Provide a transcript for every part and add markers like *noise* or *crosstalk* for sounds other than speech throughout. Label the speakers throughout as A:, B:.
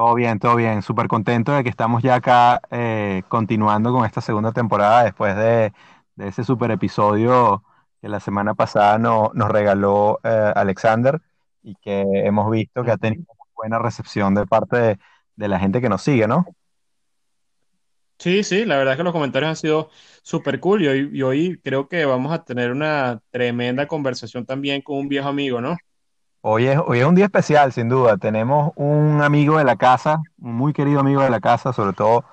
A: Todo bien, todo bien. Súper contento de que estamos ya acá eh, continuando con esta segunda temporada después de, ese super episodio que la semana pasada nos regaló eh, Alexander y que hemos visto que ha tenido buena recepción de parte de, la gente que nos sigue, ¿no?
B: Sí, sí, la verdad es que los comentarios han sido súper cool y y hoy creo que vamos a tener una tremenda conversación también con un viejo amigo, ¿no?
A: Hoy es, hoy es un día especial, sin duda. Tenemos un amigo de la casa, un muy querido amigo de la casa, sobre todo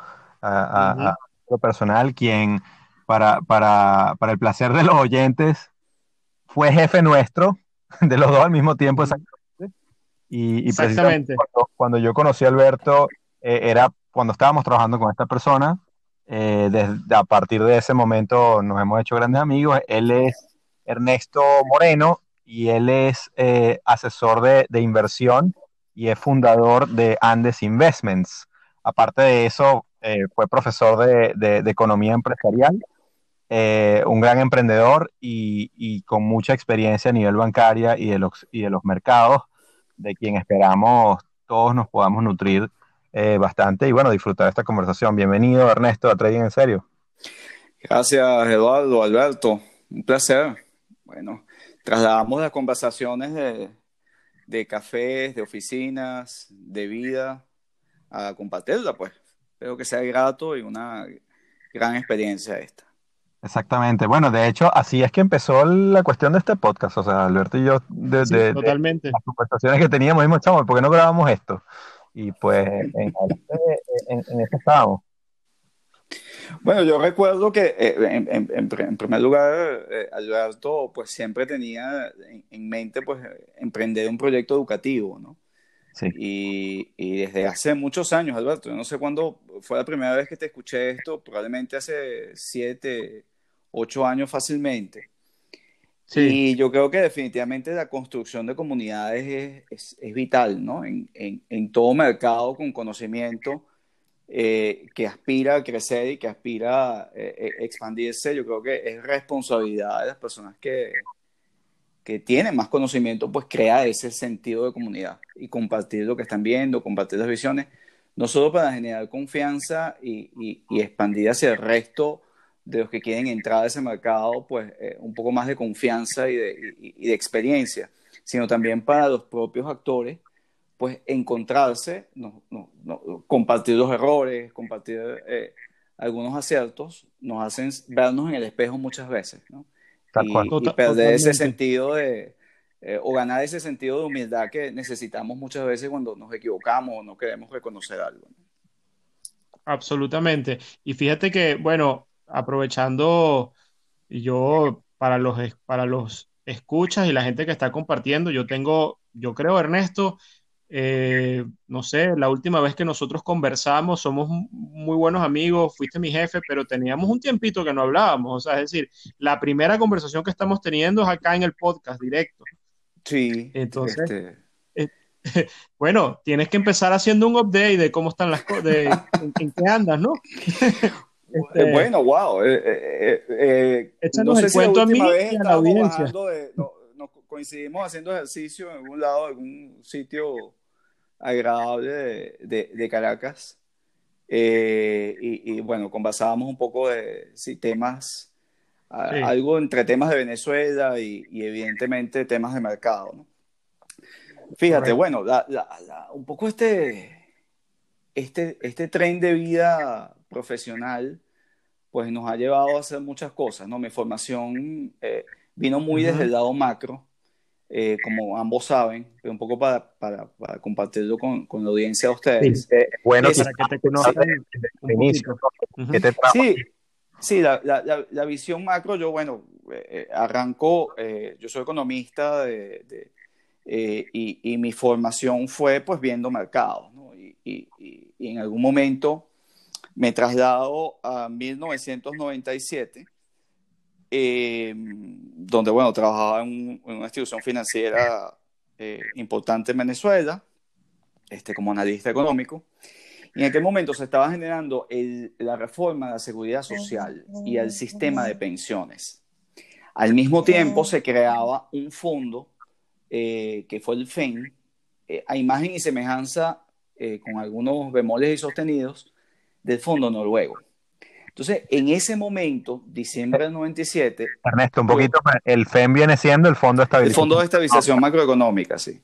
A: a, lo personal, quien, para, para, para, el placer de los oyentes, fue jefe nuestro, *laughs* de los dos al mismo tiempo, exactamente. Y, exactamente. Cuando, yo conocí a Alberto, eh, era cuando estábamos trabajando con esta persona. Eh, desde, a partir de ese momento nos hemos hecho grandes amigos. Él es Ernesto Moreno y él es eh, asesor de, inversión y es fundador de Andes Investments. Aparte de eso, eh, fue profesor de, economía empresarial, eh, un gran emprendedor y, con mucha experiencia a nivel bancaria y de los, y de los mercados, de quien esperamos todos nos podamos nutrir bastante y bueno, disfrutar de esta conversación. Bienvenido, Ernesto, a Trading en Serio.
C: Gracias, Eduardo, Alberto. Un placer. Bueno, trasladamos las conversaciones de, de cafés, de oficinas, de vida, a compartirla, pues. Espero que sea grato y una gran experiencia esta.
A: Exactamente. Bueno, de hecho, así es que empezó la cuestión de este podcast. O sea, Alberto y yo, desde
B: totalmente.
A: las conversaciones que teníamos, dijimos, chamo, ¿por qué no grabamos esto? Y pues en, en, en esto estábamos.
C: Bueno, yo recuerdo que eh, en, primer lugar, eh, Alberto pues siempre tenía en, mente pues emprender un proyecto educativo, ¿no? Sí. Y, y, desde hace muchos años, Alberto, yo no sé cuándo fue la primera vez que te escuché esto, probablemente hace siete, ocho años fácilmente. Sí. Y yo creo que definitivamente la construcción de comunidades es, es, es vital, ¿no? En, en, todo mercado con conocimiento eh, que aspira a crecer y que aspira a eh, eh, expandirse, yo creo que es responsabilidad de las personas que, que tienen más conocimiento, pues crear ese sentido de comunidad y compartir lo que están viendo, compartir las visiones, no solo para generar confianza y, y, expandir hacia el resto de los que quieren entrar a ese mercado, pues un poco más de confianza y de, y de experiencia, sino también para los propios actores pues encontrarse, no, no, no, compartir los errores, compartir eh, algunos aciertos, nos hacen vernos en el espejo muchas veces, ¿no? Y, perder ese sentido de, eh, o ganar ese sentido de humildad que necesitamos muchas veces cuando nos equivocamos o no queremos reconocer algo.
B: Absolutamente. Y fíjate que, bueno, aprovechando yo para los, para los escuchas y la gente que está compartiendo, yo tengo, yo creo, Ernesto, eh, no sé, la última vez que nosotros conversamos, somos muy buenos amigos, fuiste mi jefe, pero teníamos un tiempito que no hablábamos. O sea, es decir, la primera conversación que estamos teniendo es acá en el podcast directo.
C: Sí.
B: Entonces, este eh, *laughs* bueno, tienes que empezar haciendo un update de cómo están las cosas, de en, qué andas, ¿no? *laughs* *laughs*
C: Este, bueno, wow. Eh,
B: no sé el cuento a mí y a la audiencia.
C: Coincidimos haciendo ejercicio en algún lado, en algún sitio agradable de, Caracas. Eh, y, bueno, conversábamos un poco de temas, algo entre temas de Venezuela y, evidentemente temas de mercado. Fíjate, bueno, un poco este, este, este tren de vida profesional, pues nos ha llevado a hacer muchas cosas, ¿no? Mi formación eh, vino muy desde el lado macro, eh, como ambos saben, pero un poco para, para, para compartirlo con, con, la audiencia de ustedes.
A: Sí, eh, bueno, para que te conozcan
C: desde inicio. Sí, sí la, la, la, visión macro, yo, bueno, eh, arranco, yo soy economista de, de y, y, mi formación fue pues viendo mercados, ¿no? y, y, y en algún momento me traslado a 1997 eh, donde, bueno, trabajaba en, una institución financiera eh, importante en Venezuela, este, como analista económico. Y en aquel momento se estaba generando el, la reforma de la seguridad social y el sistema de pensiones. Al mismo tiempo se creaba un fondo eh, que fue el FEN, a imagen y semejanza, con algunos bemoles y sostenidos, del fondo noruego. Entonces, en ese momento, diciembre del 97...
A: Ernesto, un poquito, el FEM viene siendo el Fondo de
C: Estabilización. El Fondo de Estabilización Macroeconómica, sí.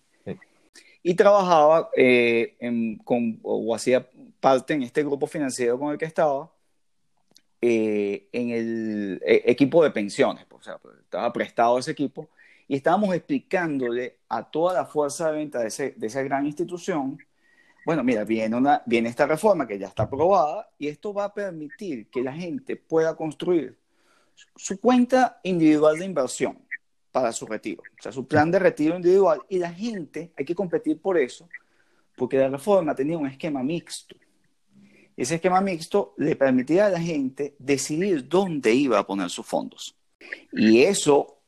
C: Y trabajaba eh, con, o hacía parte en este grupo financiero con el que estaba, eh, en el eh, equipo de pensiones, pues, o sea, pues, estaba prestado ese equipo, y estábamos explicándole a toda la fuerza de venta de, ese, de esa gran institución bueno, mira, viene, una, viene esta reforma que ya está aprobada y esto va a permitir que la gente pueda construir su cuenta individual de inversión para su retiro, o sea, su plan de retiro individual y la gente, hay que competir por eso, porque la reforma tenía un esquema mixto. Ese esquema mixto le permitía a la gente decidir dónde iba a poner sus fondos. Y eso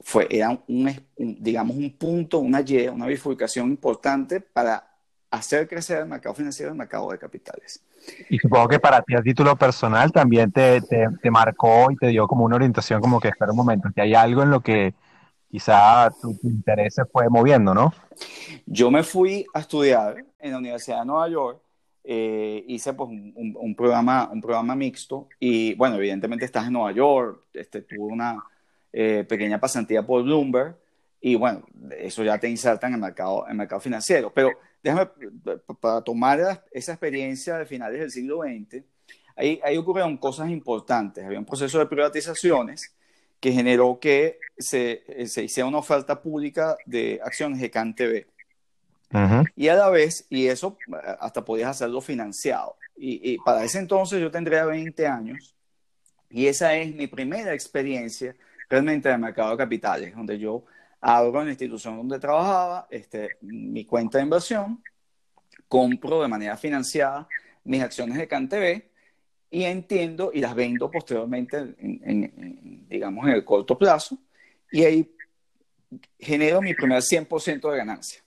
C: fue, era un, digamos, un punto, una Y, una bifurcación importante para hacer crecer el mercado financiero el mercado de capitales.
A: Y supongo que para ti a título personal también te, te, marcó y te dio como una orientación como que espera un momento, que hay algo en lo que quizá tu, interés se fue moviendo, ¿no?
C: Yo me fui a estudiar en la Universidad de Nueva York, eh, hice pues un, un, programa, un programa mixto y bueno, evidentemente estás en Nueva York, este, tuve una eh, pequeña pasantía por Bloomberg y bueno, eso ya te inserta en el mercado, en el mercado financiero, pero déjame, para tomar esa experiencia de finales del siglo XX, ahí, ahí ocurrieron cosas importantes. Había un proceso de privatizaciones que generó que se, se hiciera una oferta pública de acciones de CanTV. Y a la vez, y eso hasta podías hacerlo financiado. Y, y, para ese entonces yo tendría 20 años, y esa es mi primera experiencia realmente de mercado de capitales, donde yo abro en la institución donde trabajaba este, mi cuenta de inversión, compro de manera financiada mis acciones de CanTV y entiendo y las vendo posteriormente, en, digamos, en el corto plazo, y ahí genero mi primer 100% de ganancia.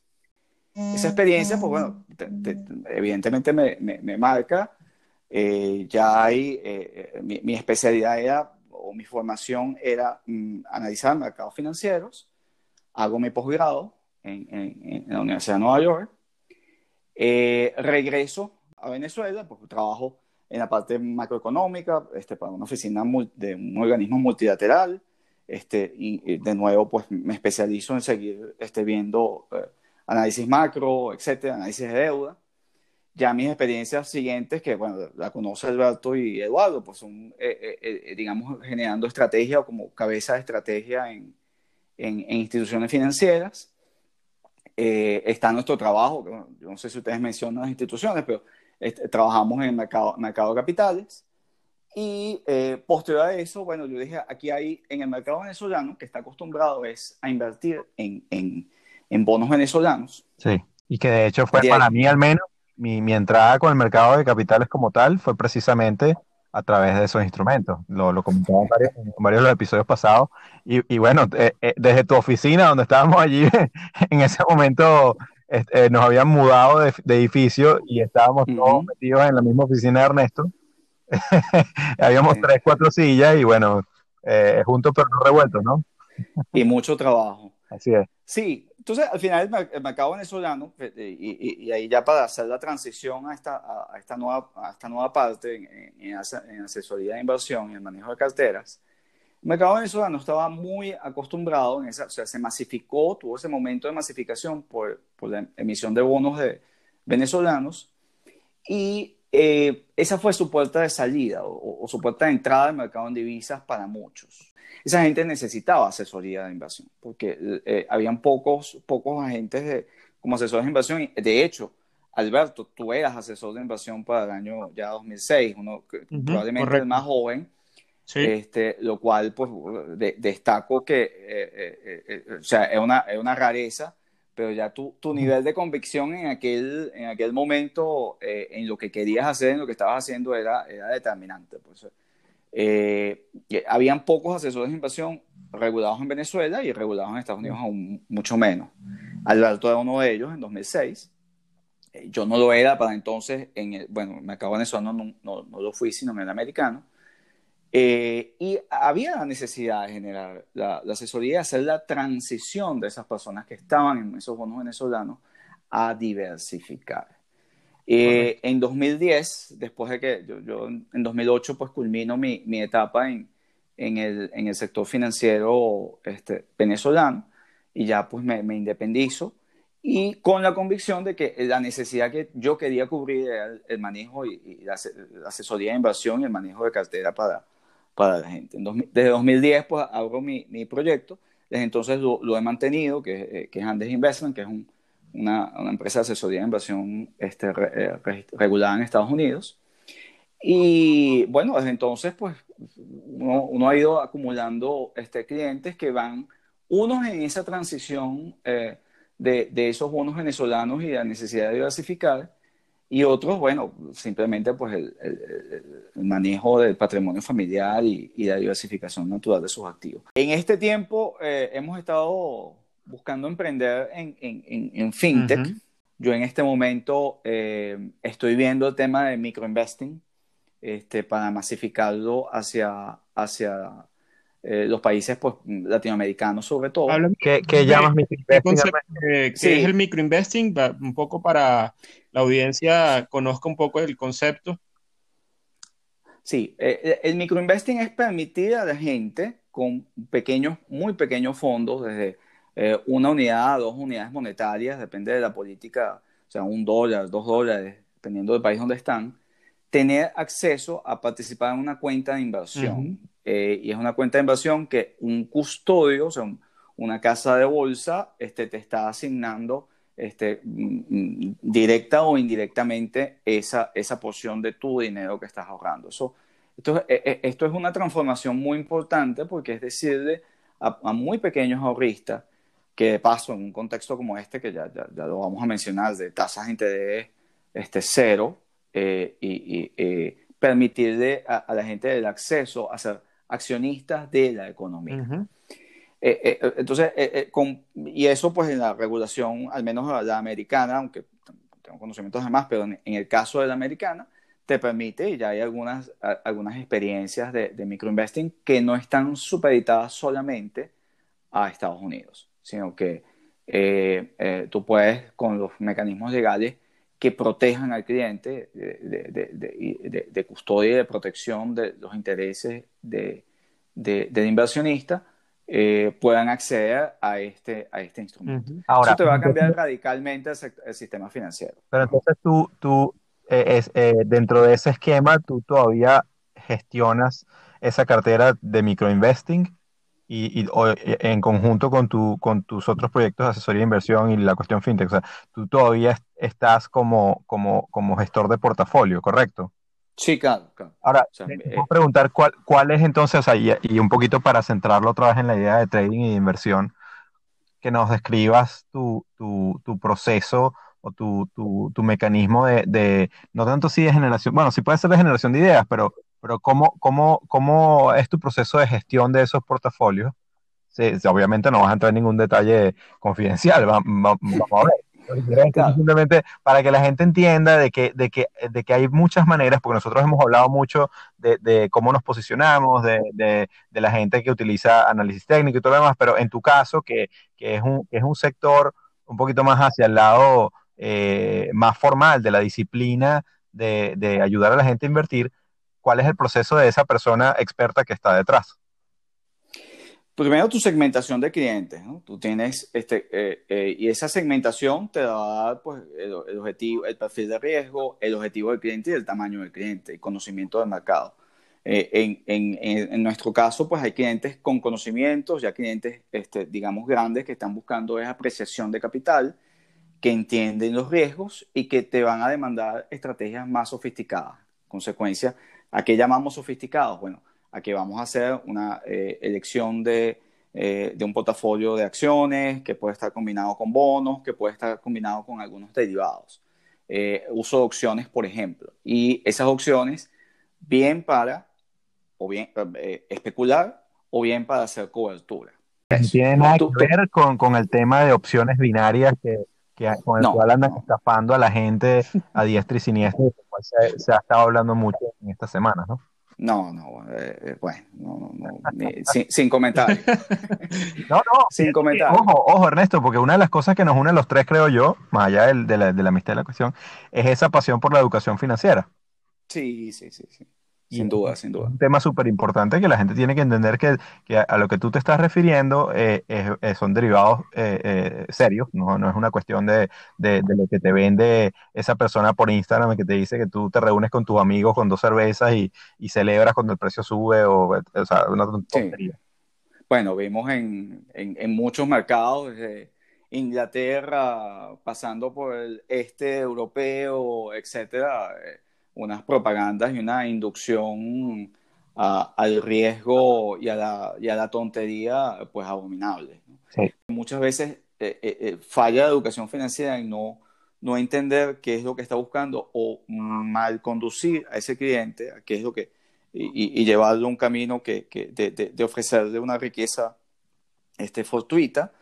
C: Esa experiencia, pues bueno, evidentemente me, me, marca. Eh, ya hay, eh, eh, mi, mi, especialidad era, o mi formación era mm, analizar mercados financieros hago mi posgrado en, en, la Universidad de Nueva York, eh, regreso a Venezuela, porque trabajo en la parte macroeconómica, este, para una oficina de un organismo multilateral, este, y, de nuevo pues me especializo en seguir este, viendo eh, análisis macro, etcétera, análisis de deuda. Ya mis experiencias siguientes, que bueno, la conoce Alberto y Eduardo, pues son, eh, digamos, generando estrategia o como cabeza de estrategia en, en, instituciones financieras. Eh, está nuestro trabajo, yo no sé si ustedes mencionan las instituciones, pero este, trabajamos en el mercado, mercado de capitales. Y eh, posterior a eso, bueno, yo dije, aquí hay en el mercado venezolano, que está acostumbrado es a invertir en, en, en bonos venezolanos.
A: Sí, y que de hecho fue para mí al menos, mi, mi entrada con el mercado de capitales como tal fue precisamente a través de esos instrumentos. Lo, lo comentaba en varios, en varios, de los episodios pasados. Y, y bueno, eh, eh, desde tu oficina, donde estábamos allí, *laughs* en ese momento eh, nos habían mudado de, edificio y estábamos todos metidos en la misma oficina de Ernesto. *laughs* Habíamos tres, cuatro sillas y bueno, juntos pero no revueltos, ¿no?
C: y mucho trabajo.
A: Así es.
C: Sí, entonces al final el, mercado venezolano, y, y, ahí ya para hacer la transición a esta, a, esta, nueva, a esta nueva parte en, en, asesoría de inversión y el manejo de carteras, el mercado venezolano estaba muy acostumbrado, en esa, o sea, se masificó, tuvo ese momento de masificación por, por la emisión de bonos de venezolanos, y eh, esa fue su puerta de salida o, su puerta de entrada al mercado en divisas para muchos. Esa gente necesitaba asesoría de inversión porque eh, habían pocos, pocos agentes de, como asesores de inversión. De hecho, Alberto, tú eras asesor de inversión para el año ya 2006, uno probablemente el más joven, este, lo cual pues destaco que, eh, eh, o sea, es una, es una rareza, pero ya tu, tu nivel de convicción en aquel, en aquel momento, en lo que querías hacer, en lo que estabas haciendo, era, era determinante. Pues, habían pocos asesores de inversión regulados en Venezuela y regulados en Estados Unidos aún mucho menos. Alberto era uno de ellos en 2006. Eh, yo no lo era para entonces, en el, bueno, me acabo venezolano no, no, no, lo fui, sino en el americano. Eh, y había la necesidad de generar la, asesoría, hacer la transición de esas personas que estaban en esos bonos venezolanos a diversificar. Eh, en 2010, después de que yo, yo, en 2008 pues culmino mi, mi etapa en, en, el, en, el, sector financiero este, venezolano y ya pues me, me, independizo y con la convicción de que la necesidad que yo quería cubrir era el, manejo y, la, asesoría de inversión y el manejo de cartera para, para la gente. desde 2010 pues abro mi, mi proyecto, desde entonces lo, lo he mantenido, que, eh, que, es Andes Investment, que es un, una, una, empresa de asesoría de inversión este, eh, regulada en Estados Unidos. Y bueno, desde entonces pues uno, uno ha ido acumulando este, clientes que van unos en esa transición eh, de, de, esos bonos venezolanos y la necesidad de diversificar, y otros, bueno, simplemente pues el, el, manejo del patrimonio familiar y, y, la diversificación natural de sus activos. En este tiempo eh, hemos estado buscando emprender en, en, en fintech. Yo en este momento eh, estoy viendo el tema de microinvesting este, para masificarlo hacia, hacia eh, los países pues, latinoamericanos sobre todo.
B: ¿Qué, qué llamas microinvesting? ¿Qué es el microinvesting? Un poco para la audiencia conozca un poco el concepto.
C: Sí, eh, el microinvesting es permitir a la gente con pequeños, muy pequeños fondos, desde eh, una unidad a dos unidades monetarias, depende de la política, o sea, un dólar, dos dólares, dependiendo del país donde están, tener acceso a participar en una cuenta de inversión. Eh, y es una cuenta de inversión que un custodio, o sea, una casa de bolsa, este, te está asignando este, mm, mm, directa o indirectamente esa, esa porción de tu dinero que estás ahorrando. Eso, esto, e, e, esto es una transformación muy importante porque es decirle a, muy pequeños ahorristas que de paso en un contexto como este, que ya, ya, lo vamos a mencionar, de tasas de interés este, cero, eh, y, eh, permitirle a, la gente el acceso a ser accionistas de la economía. Eh, eh, entonces, eh, y eso pues en la regulación, al menos la americana, aunque tengo conocimientos de más, pero en, el caso de la americana, te permite, y ya hay algunas, algunas experiencias de, de microinvesting que no están supeditadas solamente a Estados Unidos, sino que tú puedes, con los mecanismos legales, que protejan al cliente de, de, custodia y de protección de los intereses de, del inversionista, eh, puedan acceder a este, a este instrumento. Ahora, Eso te va a cambiar radicalmente el, sistema financiero.
A: Pero entonces tú, tú eh, es, eh, dentro de ese esquema, tú todavía gestionas esa cartera de microinvesting y, en conjunto con, tu, con tus otros proyectos de asesoría de inversión y la cuestión fintech. O sea, tú todavía estás como, como, como gestor de portafolio, ¿correcto?
C: Sí, claro.
A: Ahora, eh, preguntar cuál, cuál es entonces, o sea, y, un poquito para centrarlo otra vez en la idea de trading y de inversión, que nos describas tu, tu, tu proceso o tu, tu mecanismo de, de, no tanto si de generación, bueno, sí puede ser de generación de ideas, pero pero ¿cómo, cómo, cómo es tu proceso de gestión de esos portafolios? Sí, obviamente no vas a entrar en ningún detalle confidencial, vamos, a ver. Simplemente para que la gente entienda de que, de, que, de que hay muchas maneras, porque nosotros hemos hablado mucho de, de cómo nos posicionamos, de, de, de, la gente que utiliza análisis técnico y todo lo demás, pero en tu caso, que, que, es, un, que es un sector un poquito más hacia el lado eh, más formal de la disciplina de, de ayudar a la gente a invertir, cuál es el proceso de esa persona experta que está detrás.
C: primero tu segmentación de clientes. Tú tienes, este, eh, eh, y esa segmentación te va a dar, pues, el, objetivo, el perfil de riesgo, el objetivo del cliente y el tamaño del cliente, el conocimiento del mercado. Eh, en, en, en, nuestro caso, pues hay clientes con conocimientos, ya clientes, este, digamos, grandes que están buscando esa apreciación de capital, que entienden los riesgos y que te van a demandar estrategias más sofisticadas. Consecuencia, ¿a qué llamamos sofisticados? Bueno, a que vamos a hacer una eh, elección de, eh, de, un portafolio de acciones que puede estar combinado con bonos, que puede estar combinado con algunos derivados. Eh, uso de opciones, por ejemplo. Y esas opciones, bien para o bien especular o bien para hacer cobertura.
A: tiene nada que ver con, con, el tema de opciones binarias que, que con el cual andan estafando a la gente a *laughs* diestra y siniestra, se, se ha estado hablando mucho en estas semanas, ¿no?
C: No, no, eh, eh, bueno, no, no, sin, sin comentarios. *laughs*
A: no, no, sin comentarios. Ojo, ojo, Ernesto, porque una de las cosas que nos une a los tres, creo yo, más allá de, de, la, de la amistad de la cuestión, es esa pasión por la educación financiera.
C: Sí, sí, sí, sí. Sin duda, sin duda.
A: Un tema súper importante que la gente tiene que entender que, que, a lo que tú te estás refiriendo eh, son derivados eh, eh, serios, no, no, es una cuestión de, de, lo que te vende esa persona por Instagram que te dice que tú te reúnes con tus amigos con dos cervezas y, y celebras cuando el precio sube o, o sea, una tontería.
C: Bueno, vimos en, en, en muchos mercados, desde Inglaterra, pasando por el este europeo, etcétera unas propagandas y una inducción al riesgo y a, la, y a la tontería, pues abominable. Muchas veces eh, eh, eh, falla la educación financiera en no, no entender qué es lo que está buscando o mal conducir a ese cliente, a qué es lo que, y, y llevarlo a un camino que, que de, de, ofrecerle una riqueza este, fortuita.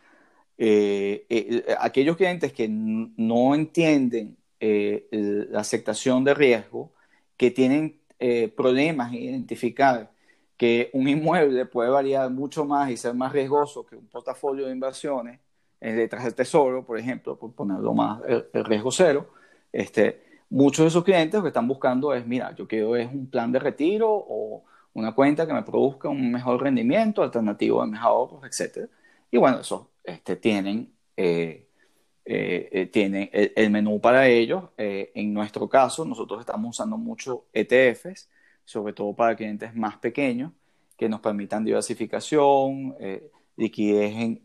C: aquellos clientes que no entienden eh, la aceptación de riesgo, que tienen eh, problemas en identificar que un inmueble puede variar mucho más y ser más riesgoso que un portafolio de inversiones eh, detrás del tesoro, por ejemplo, por ponerlo más el, riesgo cero. Este, muchos de esos clientes lo que están buscando es, mira, yo quiero es un plan de retiro o una cuenta que me produzca un mejor rendimiento, alternativo de mejor etc. Y bueno, eso este, tienen eh, eh, tienen el, menú para ellos. Eh, en nuestro caso, nosotros estamos usando mucho ETFs, sobre todo para clientes más pequeños, que nos permitan diversificación, liquidez en,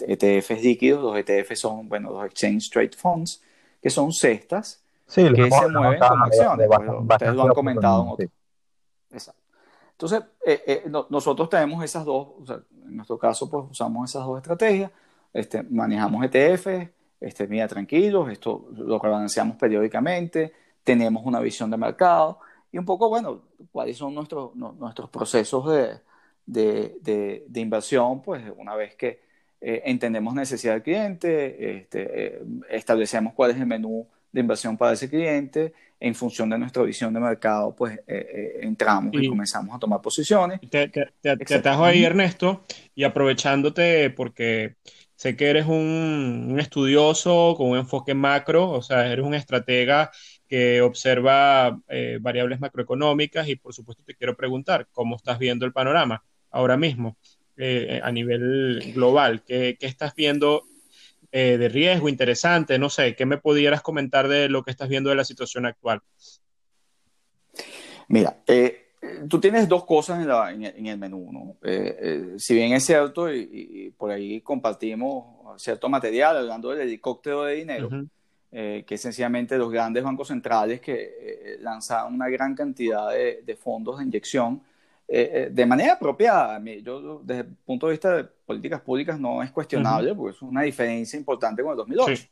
C: ETFs e líquidos. Los ETFs son, bueno, los Exchange Trade Funds, que son cestas que se mueven con acciones. Pues, ustedes lo han comentado en otro. Exacto. Entonces, nosotros tenemos esas dos, en nuestro caso, pues usamos esas dos estrategias este, manejamos ETF, este, mira, tranquilos, esto lo rebalanceamos periódicamente, tenemos una visión de mercado y un poco, bueno, cuáles son nuestros, nuestros procesos de, de, de, inversión, pues una vez que eh, entendemos necesidad del cliente, este, eh, establecemos cuál es el menú de inversión para ese cliente, en función de nuestra visión de mercado, pues eh, entramos y, comenzamos a tomar posiciones.
B: Te, te, te atajo ahí, Ernesto, y aprovechándote porque Sé que eres un, estudioso con un enfoque macro, o sea, eres un estratega que observa eh, variables macroeconómicas y por supuesto te quiero preguntar cómo estás viendo el panorama ahora mismo eh, a nivel global. ¿Qué, estás viendo eh, de riesgo interesante? No sé, ¿qué me pudieras comentar de lo que estás viendo de la situación actual?
C: Mira, tú tienes dos cosas en, el menú, ¿no? Eh, eh, si bien es cierto, y, por ahí compartimos cierto material hablando del helicóptero de dinero, eh, que es sencillamente los grandes bancos centrales que lanzaron una gran cantidad de, fondos de inyección de manera apropiada. Yo, desde el punto de vista de políticas públicas, no es cuestionable, porque es una diferencia importante con el 2008.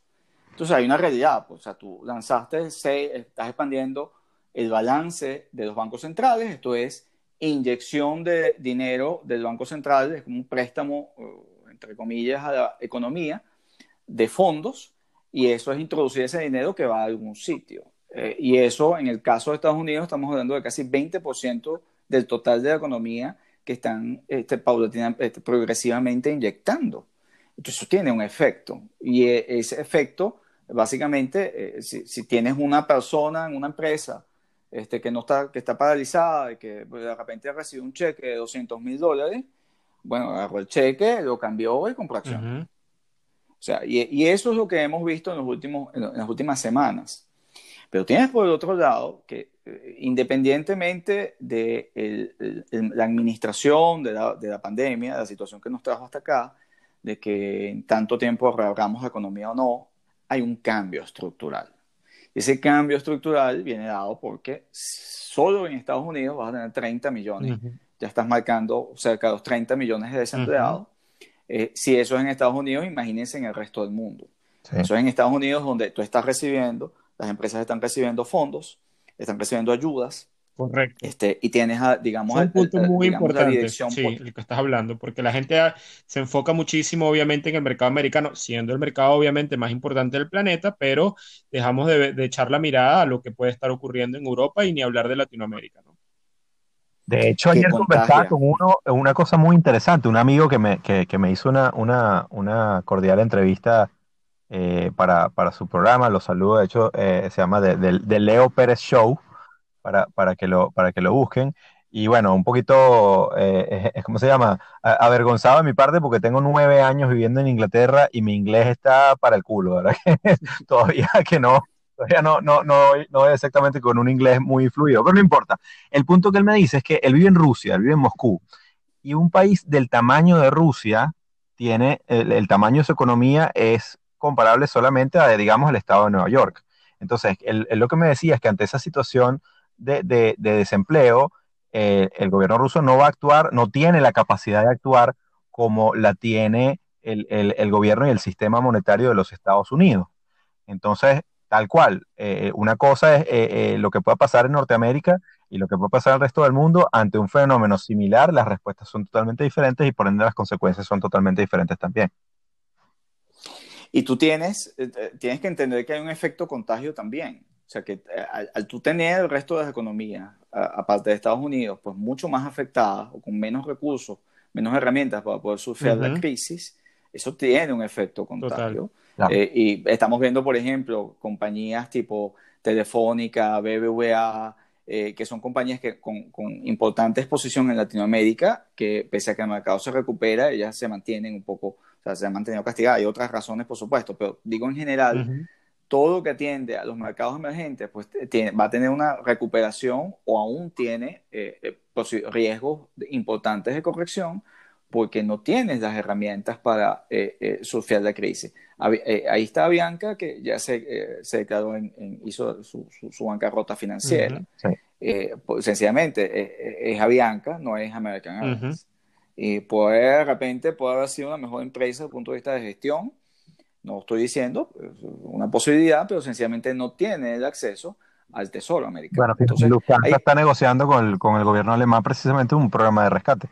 C: Entonces hay una realidad, pues, o sea, tú lanzaste, seis, estás expandiendo el balance de los bancos centrales, esto es inyección de dinero del Banco Central, es como un préstamo, eh, entre comillas, a la economía de fondos, y eso es introducir ese dinero que va a algún sitio. Eh, y eso, en el caso de Estados Unidos, estamos hablando de casi 20% del total de la economía que están este, este, progresivamente inyectando. Entonces, eso tiene un efecto. Y e, ese efecto, básicamente, eh, si, si, tienes una persona en una empresa este, que, no está, que está paralizada y que pues, de repente recibe un cheque de 200 mil dólares, bueno, agarró el cheque, lo cambió y compró acciones. O sea, y, eso es lo que hemos visto en, los últimos, en, las últimas semanas. Pero tienes por el otro lado que eh, independientemente de la administración de la, de la, pandemia, de la situación que nos trajo hasta acá, de que en tanto tiempo reabramos la economía o no, hay un cambio estructural. Ese cambio estructural viene dado porque solo en Estados Unidos vas a tener 30 millones. Ya estás marcando cerca de los 30 millones de desempleados. Eh, si eso es en Estados Unidos, imagínense en el resto del mundo. Eso es en Estados Unidos donde tú estás recibiendo, las empresas están recibiendo fondos, están recibiendo ayudas,
B: Correcto.
C: Este, y tienes, digamos,
B: un punto muy importante, sí, el que estás hablando, porque la gente se enfoca muchísimo, obviamente, en el mercado americano, siendo el mercado, obviamente, más importante del planeta, pero dejamos de, echar la mirada a lo que puede estar ocurriendo en Europa y ni hablar de Latinoamérica, ¿no?
A: De hecho, ayer conversaba con uno una cosa muy interesante, un amigo que me, que, que me hizo una, una, una, cordial entrevista eh, para, para, su programa, lo saludo, de hecho, eh, se llama de Leo Pérez Show, para, para, que, lo, para que lo busquen. Y bueno, un poquito, eh, ¿cómo se llama? Avergonzado de mi parte porque tengo nueve años viviendo en Inglaterra y mi inglés está para el culo, ¿verdad? *laughs* *laughs* todavía que no, todavía no, no, no, no es exactamente con un inglés muy fluido, pero no importa. El punto que él me dice es que él vive en Rusia, él vive en Moscú, y un país del tamaño de Rusia tiene, el, tamaño de su economía es comparable solamente a, digamos, el estado de Nueva York. Entonces, él, él lo que me decía es que ante esa situación de, desempleo, eh, el gobierno ruso no va a actuar, no tiene la capacidad de actuar como la tiene el, gobierno y el sistema monetario de los Estados Unidos. Entonces, tal cual, eh, una cosa es eh, lo que pueda pasar en Norteamérica y lo que puede pasar en el resto del mundo ante un fenómeno similar, las respuestas son totalmente diferentes y por ende las consecuencias son totalmente diferentes también.
C: Y tú tienes, tienes que entender que hay un efecto contagio también. O sea que eh, al, tú tener el resto de las economías, aparte de Estados Unidos, pues mucho más afectadas o con menos recursos, menos herramientas para poder surfear la crisis, eso tiene un efecto contagio. Eh, y estamos viendo, por ejemplo, compañías tipo Telefónica, BBVA, eh, que son compañías que con, con, importante exposición en Latinoamérica, que pese a que el mercado se recupera, ellas se mantienen un poco, o sea, se han mantenido castigadas. Hay otras razones, por supuesto, pero digo en general, todo lo que atiende a los mercados emergentes pues, tiene, va a tener una recuperación o aún tiene eh, eh, riesgos importantes de corrección porque no tienes las herramientas para eh, surfear la crisis. ahí está Bianca, que ya se, se declaró en, hizo su, su, bancarrota financiera. pues, sencillamente es Avianca, no es American Airlines. Y puede, de repente puede haber sido una mejor empresa desde el punto de vista de gestión, no estoy diciendo una posibilidad, pero sencillamente no tiene el acceso al Tesoro americano.
A: Bueno, Entonces, está negociando con el, con el gobierno alemán precisamente un programa de rescate.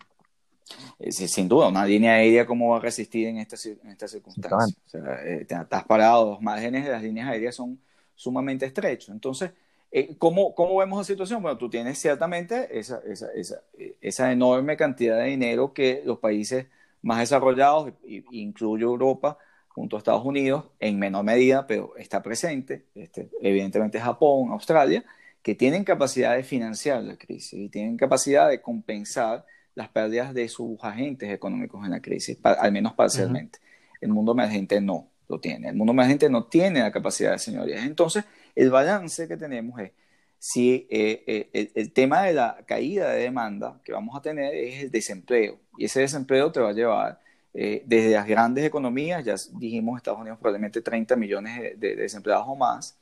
C: Eh, sin duda, una línea aérea, ¿cómo va a resistir en esta, en esta circunstancia? O sea, eh, estás parado, los márgenes de las líneas aéreas son sumamente estrechos. Entonces, eh, ¿cómo, ¿cómo, vemos la situación? Bueno, tú tienes ciertamente esa, esa, esa, esa, enorme cantidad de dinero que los países más desarrollados, incluyo Europa, junto a Estados Unidos, en menor medida, pero está presente, este, evidentemente Japón, Australia, que tienen capacidad de financiar la crisis y tienen capacidad de compensar las pérdidas de sus agentes económicos en la crisis, al menos parcialmente. El mundo emergente no lo tiene. El mundo emergente no tiene la capacidad de señorías. Entonces, el balance que tenemos es si eh, eh, el, tema de la caída de demanda que vamos a tener es el desempleo. Y ese desempleo te va a llevar eh, desde las grandes economías, ya dijimos Estados Unidos probablemente 30 millones de, desempleados o más,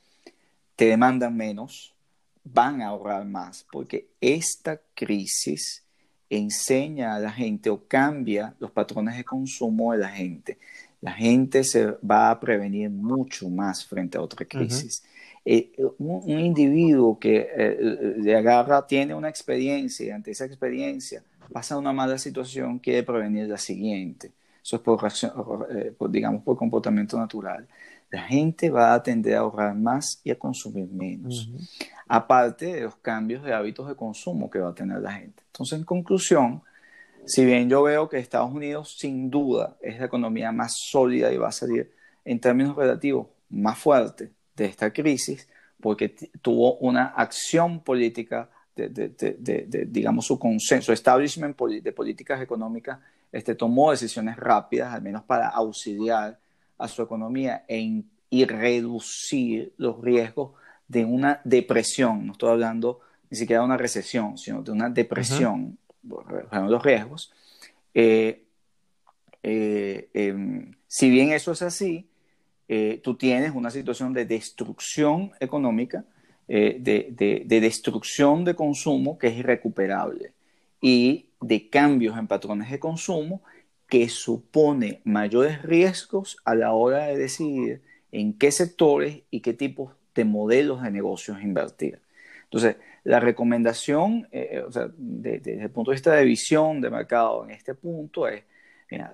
C: te demandan menos, van a ahorrar más, porque esta crisis enseña a la gente o cambia los patrones de consumo de la gente. La gente se va a prevenir mucho más frente a otra crisis. Eh, un, individuo que eh, le agarra, tiene una experiencia y ante esa experiencia pasa una mala situación, quiere prevenir la siguiente. Eso es eh, por, digamos, por comportamiento natural. La gente va a tender a ahorrar más y a consumir menos. Aparte de los cambios de hábitos de consumo que va a tener la gente. Entonces, en conclusión, si bien yo veo que Estados Unidos sin duda es la economía más sólida y va a salir en términos relativos más fuerte de esta crisis, porque tuvo una acción política de, digamos, su consenso, establishment de políticas económicas este, tomó decisiones rápidas, al menos para auxiliar a su economía e y reducir los riesgos de una depresión. No estoy hablando ni siquiera de una recesión, sino de una depresión, los riesgos. Eh, eh, em, si bien eso es así, eh, tú tienes una situación de destrucción económica, de, de, destrucción de consumo que es irrecuperable y de cambios en patrones de consumo que supone mayores riesgos a la hora de decidir en qué sectores y qué tipos de modelos de negocios invertir. Entonces, la recomendación, eh, eh, o sea, desde el punto de vista de visión de mercado en este punto es, mira,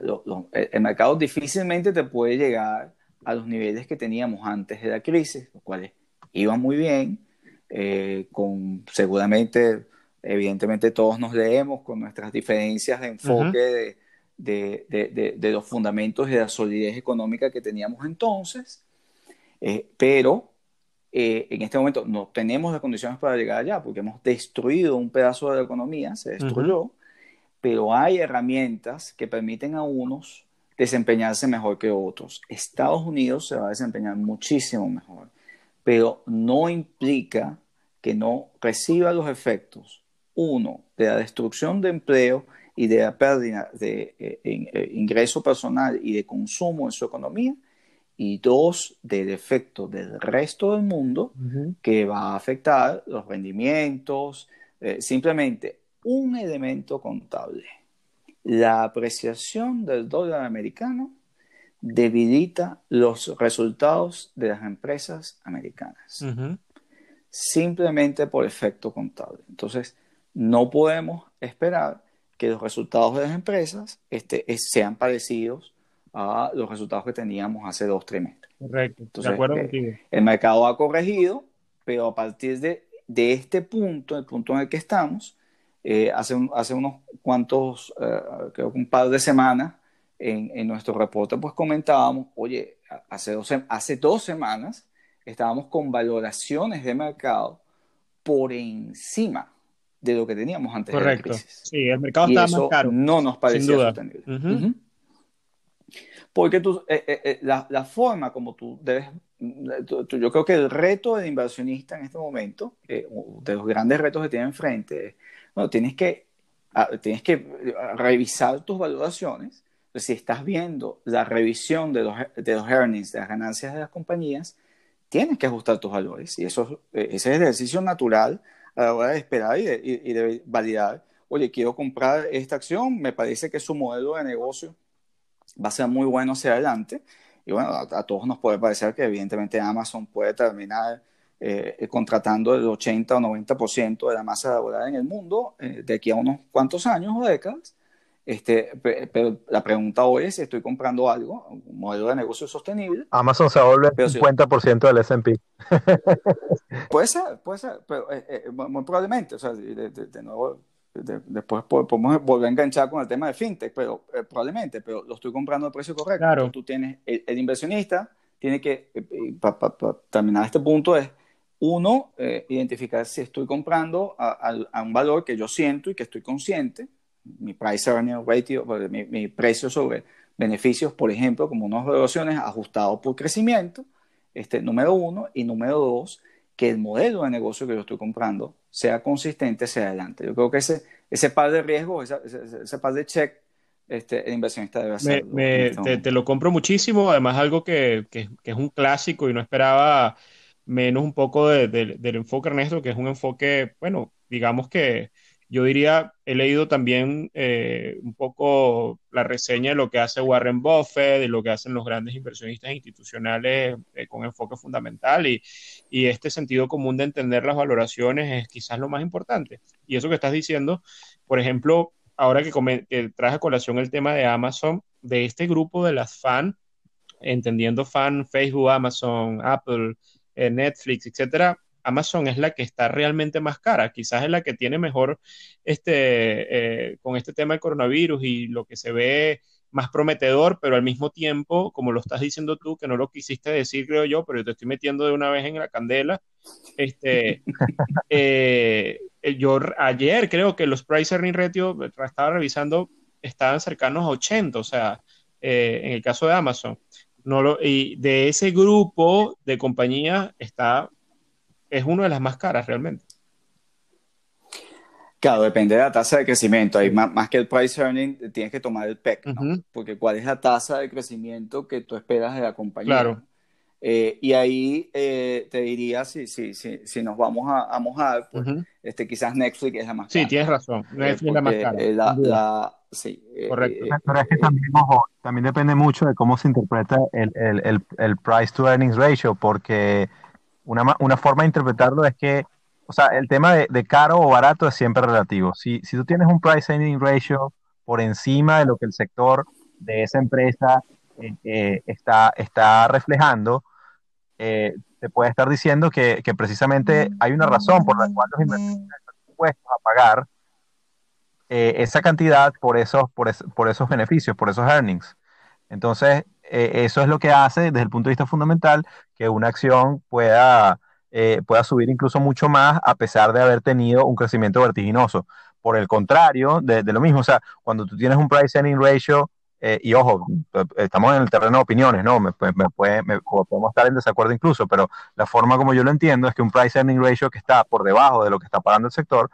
C: el mercado difícilmente te puede llegar a los niveles que teníamos antes de la crisis, los cuales iban muy bien, eh, con seguramente, evidentemente todos nos leemos con nuestras diferencias de enfoque de, de, de, los fundamentos y de la solidez económica que teníamos entonces, pero eh, en este momento no tenemos las condiciones para llegar allá porque hemos destruido un pedazo de la economía, se destruyó, pero hay herramientas que permiten a unos desempeñarse mejor que otros. Estados Unidos se va a desempeñar muchísimo mejor, pero no implica que no reciba los efectos, uno, de la destrucción de empleo y de la pérdida de eh, eh, ingreso personal y de consumo en su economía, y dos, del efecto del resto del mundo que va a afectar los rendimientos, eh, simplemente un elemento contable. La apreciación del dólar americano debilita los resultados de las empresas americanas, simplemente por efecto contable. Entonces, no podemos esperar que los resultados de las empresas este, sean parecidos a los resultados que teníamos hace dos trimestres.
B: Correcto, de acuerdo eh, contigo.
C: El mercado ha corregido, pero a partir de, de, este punto, el punto en el que estamos, eh, hace, hace unos cuantos, eh, creo que un par de semanas, en, en, nuestro reporte, pues comentábamos, oye, hace dos, hace dos semanas estábamos con valoraciones de mercado por encima de lo que teníamos antes de la crisis.
B: Sí, el mercado estaba más caro.
C: No nos parecía sostenible. Porque tú, eh, eh, eh, la, la, forma como tú debes, yo creo que el reto del inversionista en este momento, de los grandes retos que tiene enfrente, es, bueno, tienes que, ah, tienes que revisar tus valoraciones. si estás viendo la revisión de los, de los earnings, de las ganancias de las compañías, tienes que ajustar tus valores. Y eso, ese es el ejercicio natural a la hora de esperar y de, y de validar. Oye, quiero comprar esta acción, me parece que su modelo de negocio va a ser muy bueno hacia adelante. Y bueno, a, todos nos puede parecer que evidentemente Amazon puede terminar eh, contratando el 80 o 90% de la masa laboral en el mundo eh, de aquí a unos cuantos años o décadas. Este, pero la pregunta hoy es si estoy comprando algo, un modelo de negocio sostenible.
A: Amazon se vuelve el 50% del S&P. *laughs*
C: puede ser, puede ser, pero eh, muy probablemente, o sea, de nuevo, después podemos volver a enganchar con el tema de fintech, pero eh, probablemente, pero lo estoy comprando al precio correcto.
B: Claro.
C: Tú tienes, el, inversionista tiene que, eh, para terminar este punto, es uno, eh, identificar si estoy comprando a, un valor que yo siento y que estoy consciente, mi price earning ratio, mi, mi precio sobre beneficios, por ejemplo, como unas evaluaciones ajustados por crecimiento, este, número uno, y número dos, que el modelo de negocio que yo estoy comprando sea consistente hacia adelante. Yo creo que ese, ese par de riesgos, ese, ese, par de check, este, el inversionista debe hacer.
B: Este te, lo compro muchísimo, además algo que, que, es un clásico y no esperaba menos un poco del enfoque Ernesto, que es un enfoque, bueno, digamos que yo diría, he leído también eh, un poco la reseña de lo que hace Warren Buffett, de lo que hacen los grandes inversionistas institucionales eh, con enfoque fundamental y, este sentido común de entender las valoraciones es quizás lo más importante. Y eso que estás diciendo, por ejemplo, ahora que, que traje a colación el tema de Amazon, de este grupo de las fan, entendiendo fan Facebook, Amazon, Apple, eh, Netflix, etcétera, Amazon es la que está realmente más cara, quizás es la que tiene mejor este, eh, con este tema del coronavirus y lo que se ve más prometedor, pero al mismo tiempo, como lo estás diciendo tú, que no lo quisiste decir, creo yo, pero yo te estoy metiendo de una vez en la candela. Este, *laughs* eh, yo ayer creo que los price earning ratio, estaba revisando, estaban cercanos a 80, o sea, eh, en el caso de Amazon. No lo, y de ese grupo de compañías está, es una de las más caras realmente.
C: Claro, depende de la tasa de crecimiento. Hay más, que el price earning, tienes que tomar el PEC, ¿no? Porque cuál es la tasa de crecimiento que tú esperas de la compañía. Claro. Eh, y ahí eh, te diría, si, si, si, si nos vamos a, mojar, pues, este, quizás Netflix es la más
B: cara. Sí, tienes razón. Eh, Netflix es la más cara.
C: sí,
B: Correcto.
A: Pero es que también, también depende mucho de cómo se interpreta el, el, el, el price to earnings ratio, porque una, una forma de interpretarlo es que o sea, el tema de, de, caro o barato es siempre relativo. Si, si tú tienes un price earning ratio por encima de lo que el sector de esa empresa eh, eh, está, está reflejando, eh, te puede estar diciendo que, que, precisamente hay una razón por la cual los inversores están dispuestos a pagar esa cantidad por esos, por, por, esos beneficios, por esos earnings. Entonces, eso es lo que hace desde el punto de vista fundamental que una acción pueda eh, pueda subir incluso mucho más a pesar de haber tenido un crecimiento vertiginoso. Por el contrario, de, lo mismo, o sea, cuando tú tienes un price earning ratio, eh, y ojo, eh, estamos en el terreno de opiniones, ¿no? Me, podemos estar en desacuerdo incluso, pero la forma como yo lo entiendo es que un price earning ratio que está por debajo de lo que está pagando el sector,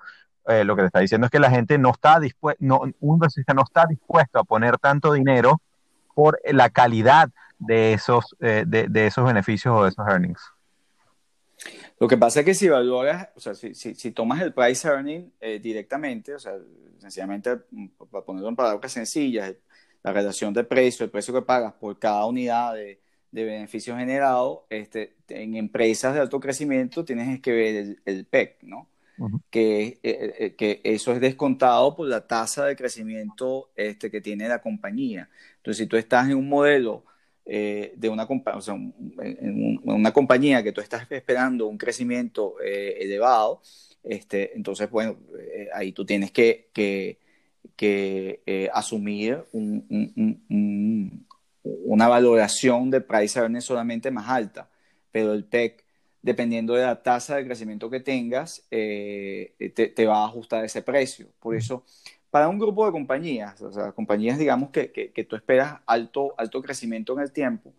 A: lo que te está diciendo es que la gente no está dispuesto, no, un inversionista no está dispuesto a poner tanto dinero por la calidad de esos, de, de esos beneficios o de esos earnings.
C: Lo que pasa es que si valoras, o sea, si, si, tomas el price earning eh, directamente, o sea, sencillamente, mm, para ponerlo en palabras sencillas, la relación de precio, el precio que pagas por cada unidad de, de beneficio generado, este, en empresas de alto crecimiento tienes que ver el, el PEC, ¿no? que, eh, eh, que eso es descontado por la tasa de crecimiento este, que tiene la compañía. Entonces, si tú estás en un modelo eh, de una, o sea, en una compañía que tú estás esperando un crecimiento eh, elevado, este, entonces, bueno, eh, ahí tú tienes que, que, que asumir una valoración de price earnings solamente más alta, pero el PEC, dependiendo de la tasa de crecimiento que tengas, te, te, va a ajustar ese precio. Por eso para un grupo de compañías, o sea, compañías, digamos, que, que, tú esperas alto, alto crecimiento en el tiempo,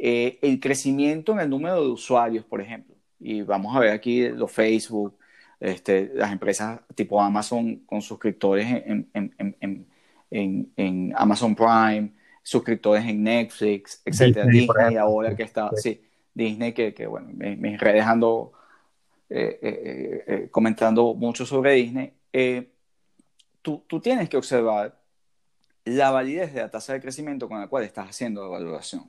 C: eh, el crecimiento en el número de usuarios, por ejemplo, y vamos a ver aquí los Facebook, este, las empresas tipo Amazon con suscriptores en, en, en, en Amazon Prime, suscriptores en Netflix, etcétera. Disney, ahora que está, sí. Disney que, que bueno, me, me dejando eh, eh, comentando mucho sobre Disney tú, tienes que observar la validez de la tasa de crecimiento con la cual estás haciendo la valoración.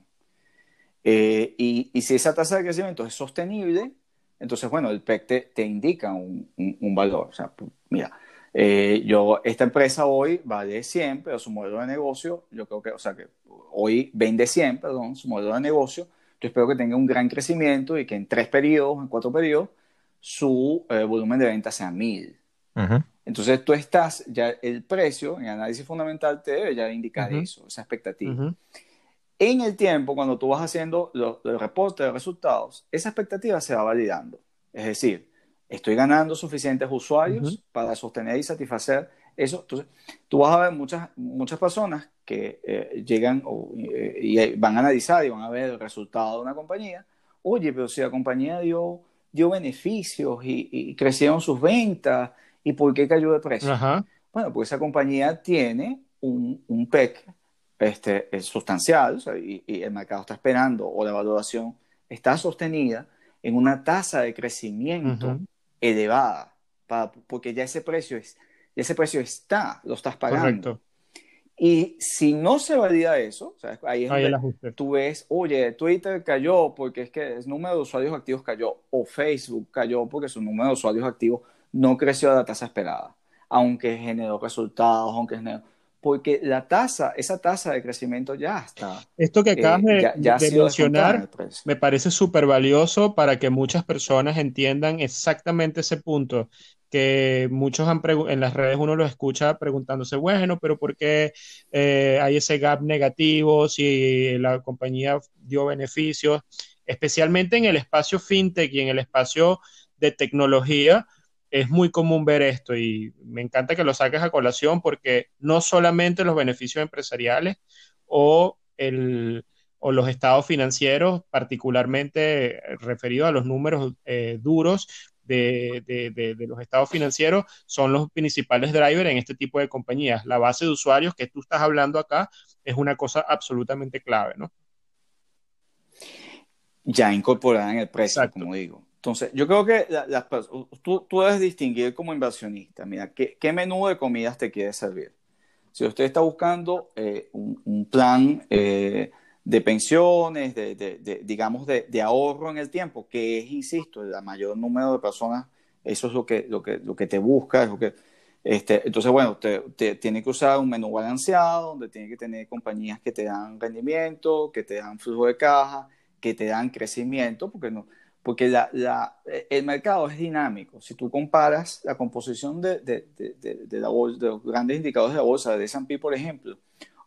C: Eh, y, si esa tasa de crecimiento es sostenible, entonces, bueno, el PEC te, indica un, valor. O sea, mira, eh, yo, esta empresa hoy vale 100, pero su modelo de negocio, yo creo que, o sea, que hoy vende 100, perdón, su modelo de negocio, yo espero que tenga un gran crecimiento y que en tres periodos, en cuatro periodos, su eh, volumen de venta sea 1000. Entonces tú estás, ya el precio en análisis fundamental te debe ya indicar eso, esa expectativa. En el tiempo, cuando tú vas haciendo los, reportes de resultados, esa expectativa se va validando. Es decir, estoy ganando suficientes usuarios para sostener y satisfacer eso. Entonces, tú vas a ver muchas, muchas personas que eh, llegan eh, y van a analizar y van a ver el resultado de una compañía. Oye, pero si la compañía dio, dio beneficios y crecieron sus ventas ¿Y por qué cayó de precio? Bueno, pues esa compañía tiene un, un PEC este, es sustancial y, el mercado está esperando o la valoración está sostenida en una tasa de crecimiento elevada, para, porque ya ese precio es, ese precio está, lo estás pagando. Y si no se valida eso, ahí es donde tú ves, oye, Twitter cayó porque es que el número de usuarios activos cayó, o Facebook cayó porque su número de usuarios activos no creció a la tasa esperada, aunque generó resultados, aunque generó porque la tasa, esa tasa de crecimiento ya está.
B: Esto que acabas eh, de, mencionar me parece súper valioso para que muchas personas entiendan exactamente ese punto, que muchos han en las redes uno lo escucha preguntándose, bueno, pero ¿por qué eh, hay ese gap negativo si la compañía dio beneficios? Especialmente en el espacio fintech y en el espacio de tecnología, es muy común ver esto y me encanta que lo saques a colación porque no solamente los beneficios empresariales o, el, o los estados financieros, particularmente referidos a los números eh, duros de, de, los estados financieros, son los principales drivers en este tipo de compañías. La base de usuarios que tú estás hablando acá es una cosa absolutamente clave, ¿no?
C: Ya incorporada en el precio, como digo. Entonces, yo creo que las tú, tú, debes distinguir como inversionista, mira, ¿qué, ¿qué, menú de comidas te quieres servir? Si usted está buscando eh, un, plan eh, de pensiones, de, de, digamos, de, ahorro en el tiempo, que es, insisto, el mayor número de personas, eso es lo que, lo que, lo que te busca, es lo que, este, entonces, bueno, te, tiene que usar un menú balanceado, donde tiene que tener compañías que te dan rendimiento, que te dan flujo de caja, que te dan crecimiento, porque no, porque la, la, el mercado es dinámico. Si tú comparas la composición de, de, de, la bolsa, de los grandes indicadores de la bolsa de S&P, por ejemplo,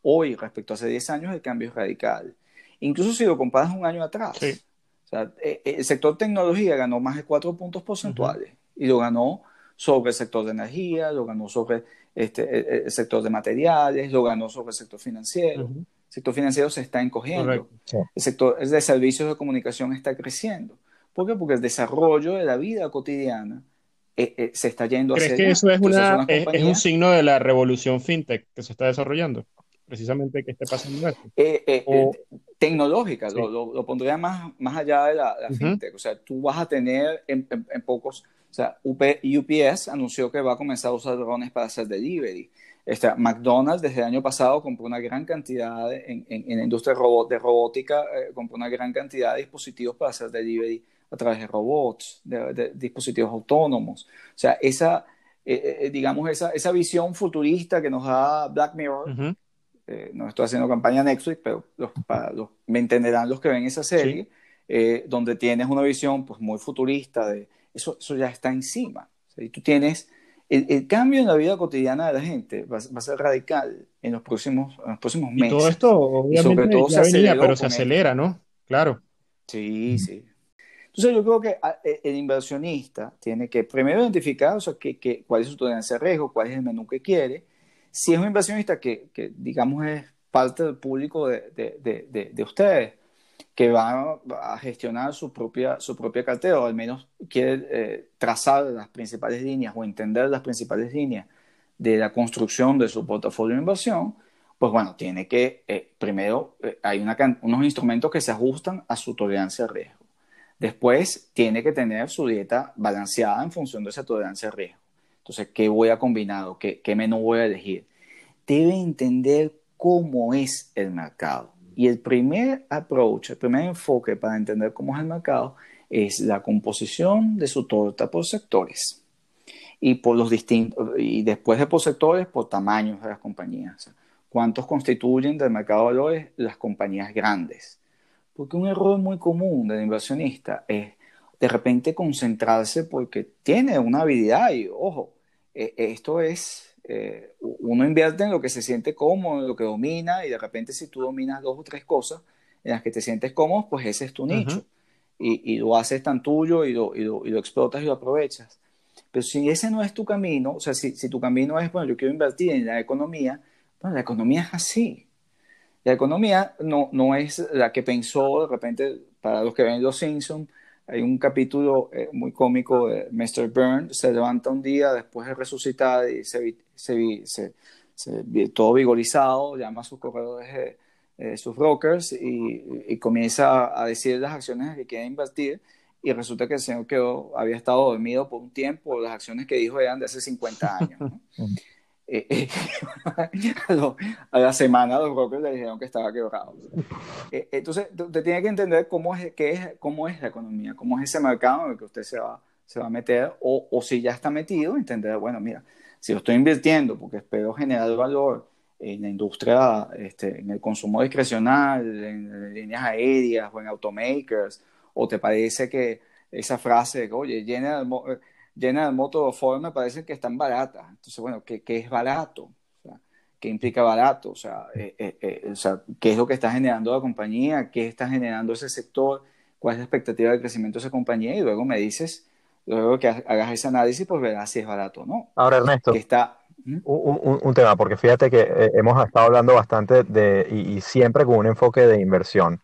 C: hoy respecto a hace 10 años, el cambio es radical. Incluso si lo comparas un año atrás. O sea, e, e, el sector tecnología ganó más de 4 puntos porcentuales y lo ganó sobre el sector de energía, lo ganó sobre este, el, sector de materiales, lo ganó sobre el sector financiero. El sector financiero se está encogiendo. El sector de servicios de comunicación está creciendo. ¿Por qué? Porque el desarrollo de la vida cotidiana eh, eh, se está yendo
B: ¿Crees que eso es, una, es, un signo de la revolución fintech que se está desarrollando? Precisamente que esté pasando esto.
C: Eh, tecnológica, lo, pondría más, más allá de la, fintech. O sea, tú vas a tener en, pocos. O sea, UPS anunció que va a comenzar a usar drones para hacer delivery. Este, McDonald's desde el año pasado compró una gran cantidad en, en, la industria robot, de robótica, compró una gran cantidad de dispositivos para hacer delivery a través de robots, de, dispositivos autónomos. O sea, esa, eh, eh, digamos, esa, esa visión futurista que nos da Black Mirror, eh, no estoy haciendo campaña Netflix, pero los, para los, me entenderán los que ven esa serie, donde tienes una visión pues, muy futurista de eso, eso ya está encima. y tú tienes el, cambio en la vida cotidiana de la gente va, a ser radical en los próximos, en los próximos meses.
B: Y todo esto, obviamente, ya venía, pero se acelera, ¿no? Claro.
C: Sí, sí. Entonces yo creo que ah, e, el inversionista tiene que primero identificar o sea, que, cuál es su tolerancia de riesgo, cuál es el menú que quiere. Si es un inversionista que, que digamos, es parte del público de, de, de, ustedes, que va a gestionar su propia, su propia cartera, o al menos quiere eh, trazar las principales líneas o entender las principales líneas de la construcción de su portafolio de inversión, pues bueno, tiene que, eh, primero, eh, hay una, unos instrumentos que se ajustan a su tolerancia de riesgo. Después tiene que tener su dieta balanceada en función de esa tolerancia de riesgo. Entonces, ¿qué voy a combinar? ¿Qué, qué menú voy a elegir? Debe entender cómo es el mercado. Y el primer approach, el primer enfoque para entender cómo es el mercado es la composición de su torta por sectores. Y por los distintos, y después de por sectores, por tamaños de las compañías. ¿Cuántos constituyen del mercado de valores las compañías grandes? Porque un error muy común del inversionista es de repente concentrarse porque tiene una habilidad y, ojo, e, esto es, eh, uno invierte en lo que se siente cómodo, en lo que domina y de repente si tú dominas dos o tres cosas en las que te sientes cómodo, pues ese es tu nicho. y, lo haces tan tuyo y lo, y lo, explotas y lo aprovechas. Pero si ese no es tu camino, o sea, si, si tu camino es, bueno, yo quiero invertir en la economía, bueno, la economía es así. La economía no, no es la que pensó de repente, para los que ven Los Simpsons, hay un capítulo eh, muy cómico de Mr. Burns, se levanta un día después de resucitar y se, se, se, todo vigorizado, llama a sus corredores, eh, sus brokers y, y, comienza a decir las acciones que quiere invertir y resulta que el señor quedó, había estado dormido por un tiempo, las acciones que dijo eran de hace 50 años. ¿no? *laughs* Eh, eh, *laughs* a, la semana los brokers le dijeron que estaba quebrado. Eh, entonces, usted tiene que entender cómo es, qué es, cómo es la economía, cómo es ese mercado en el que usted se va, se va a meter, o, o si ya está metido, entender, bueno, mira, si yo estoy invirtiendo porque espero generar valor en la industria, este, en el consumo discrecional, en, líneas aéreas o en automakers, o te parece que esa frase, oye, llena llena de moto Ford me parece que están baratas. Entonces, bueno, ¿qué, qué es barato? ¿Qué implica barato? O sea, eh, eh, eh, o sea, ¿qué es lo que está generando la compañía? ¿Qué está generando ese sector? ¿Cuál es la expectativa de crecimiento de esa compañía? Y luego me dices luego que hagas ese análisis, pues verás si es barato o no.
A: Ahora, Ernesto,
C: que está,
A: un, tema, porque fíjate que eh, hemos estado hablando bastante de, y, siempre con un enfoque de inversión.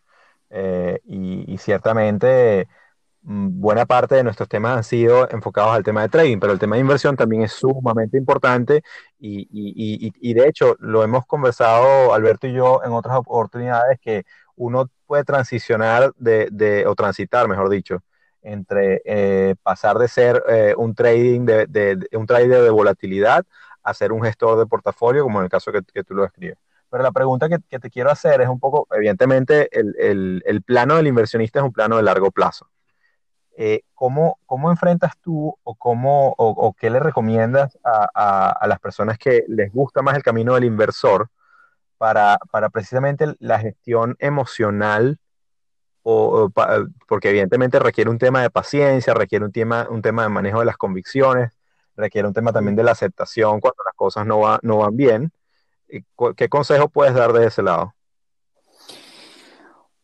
A: Eh, y, ciertamente mm, buena parte de nuestros temas han sido enfocados al tema de trading, pero el tema de inversión también es sumamente importante y, y de hecho lo hemos conversado Alberto y yo en otras oportunidades que uno puede transicionar de, de o transitar, mejor dicho, entre eh, pasar de ser un trading de, de, un trader de volatilidad hacer un gestor de portafolio, como en el caso que, que tú lo escribes. Pero la pregunta que, que, te quiero hacer es un poco, evidentemente, el, el, el plano del inversionista es un plano de largo plazo. Eh, ¿cómo, ¿cómo, enfrentas tú o, cómo, o, qué le recomiendas a, a, las personas que les gusta más el camino del inversor para, para precisamente la gestión emocional? O, porque evidentemente requiere un tema de paciencia, requiere un tema, un tema de manejo de las convicciones, requiere un tema también de la aceptación cuando las cosas no, va, no van bien. ¿Qué consejo puedes dar de ese lado?